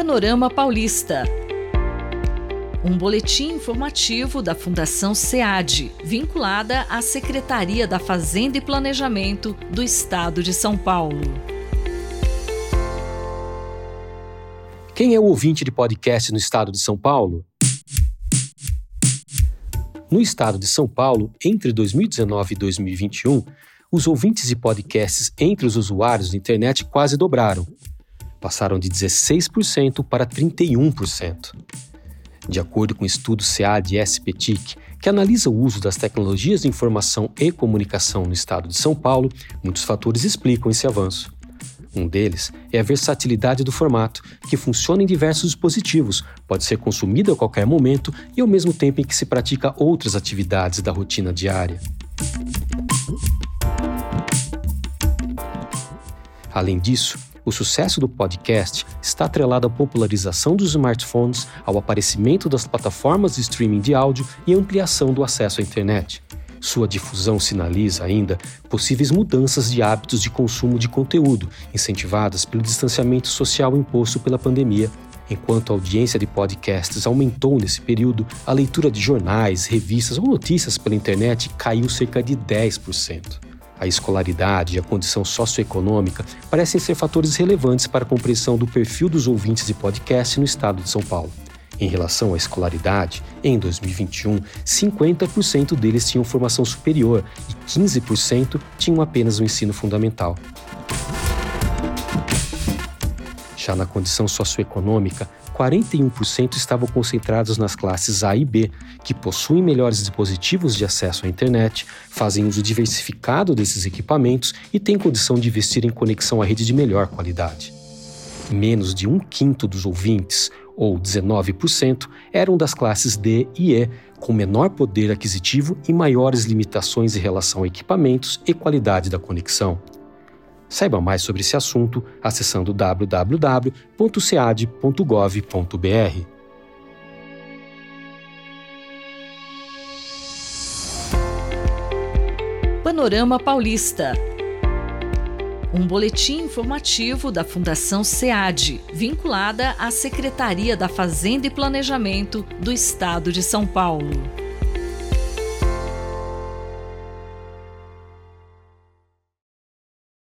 Panorama Paulista. Um boletim informativo da Fundação SEAD, vinculada à Secretaria da Fazenda e Planejamento do Estado de São Paulo. Quem é o ouvinte de podcast no estado de São Paulo? No estado de São Paulo, entre 2019 e 2021, os ouvintes de podcasts entre os usuários da internet quase dobraram. Passaram de 16% para 31%. De acordo com o estudo SEAD SPTIC, que analisa o uso das tecnologias de informação e comunicação no estado de São Paulo, muitos fatores explicam esse avanço. Um deles é a versatilidade do formato, que funciona em diversos dispositivos, pode ser consumido a qualquer momento e ao mesmo tempo em que se pratica outras atividades da rotina diária. Além disso, o sucesso do podcast está atrelado à popularização dos smartphones, ao aparecimento das plataformas de streaming de áudio e ampliação do acesso à internet. Sua difusão sinaliza ainda possíveis mudanças de hábitos de consumo de conteúdo, incentivadas pelo distanciamento social imposto pela pandemia. Enquanto a audiência de podcasts aumentou nesse período, a leitura de jornais, revistas ou notícias pela internet caiu cerca de 10%. A escolaridade e a condição socioeconômica parecem ser fatores relevantes para a compreensão do perfil dos ouvintes de podcast no estado de São Paulo. Em relação à escolaridade, em 2021, 50% deles tinham formação superior e 15% tinham apenas o ensino fundamental. Já na condição socioeconômica, 41% estavam concentrados nas classes A e B, que possuem melhores dispositivos de acesso à internet, fazem uso diversificado desses equipamentos e têm condição de investir em conexão à rede de melhor qualidade. Menos de um quinto dos ouvintes, ou 19%, eram das classes D e E, com menor poder aquisitivo e maiores limitações em relação a equipamentos e qualidade da conexão. Saiba mais sobre esse assunto acessando www.cead.gov.br. Panorama Paulista um boletim informativo da Fundação SEAD, vinculada à Secretaria da Fazenda e Planejamento do Estado de São Paulo.